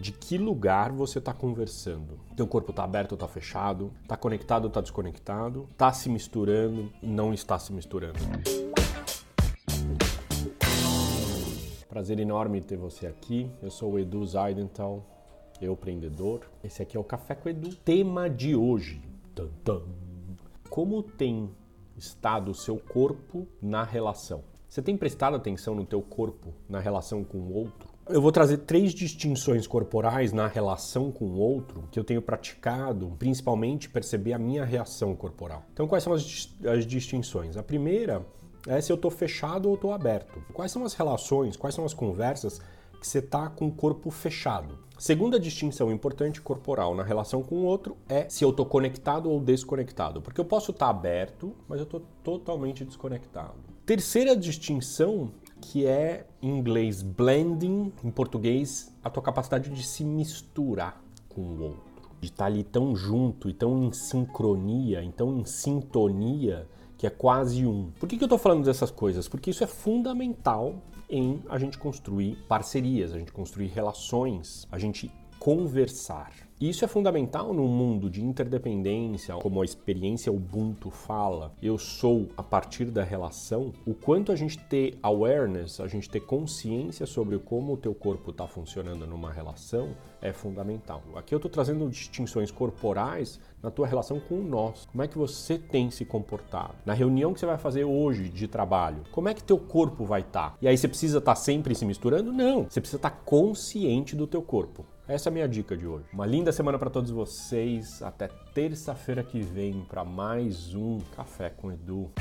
de que lugar você está conversando. Teu corpo está aberto ou está fechado? Está conectado ou está desconectado? Está se misturando? Não está se misturando? Prazer enorme ter você aqui. Eu sou o Edu Zaidental, eu empreendedor. Esse aqui é o Café com Edu. Tema de hoje. Como tem estado o seu corpo na relação? Você tem prestado atenção no teu corpo na relação com o outro? Eu vou trazer três distinções corporais na relação com o outro que eu tenho praticado, principalmente perceber a minha reação corporal. Então, quais são as, as distinções? A primeira é se eu estou fechado ou estou aberto. Quais são as relações, quais são as conversas que você está com o corpo fechado. Segunda distinção importante corporal na relação com o outro é se eu estou conectado ou desconectado. Porque eu posso estar tá aberto, mas eu estou totalmente desconectado. Terceira distinção que é em inglês blending, em português a tua capacidade de se misturar com o outro. De estar tá ali tão junto e tão em sincronia, então em sintonia, que é quase um. Por que, que eu estou falando dessas coisas? Porque isso é fundamental em a gente construir parcerias, a gente construir relações, a gente conversar. Isso é fundamental num mundo de interdependência, como a experiência Ubuntu fala, eu sou a partir da relação, o quanto a gente ter awareness, a gente ter consciência sobre como o teu corpo está funcionando numa relação é fundamental. Aqui eu estou trazendo distinções corporais na tua relação com o nós. Como é que você tem se comportado? Na reunião que você vai fazer hoje de trabalho, como é que teu corpo vai estar? Tá? E aí você precisa estar tá sempre se misturando? Não, você precisa estar tá consciente do teu corpo. Essa é a minha dica de hoje. Uma linda semana para todos vocês. Até terça-feira que vem para mais um Café com Edu.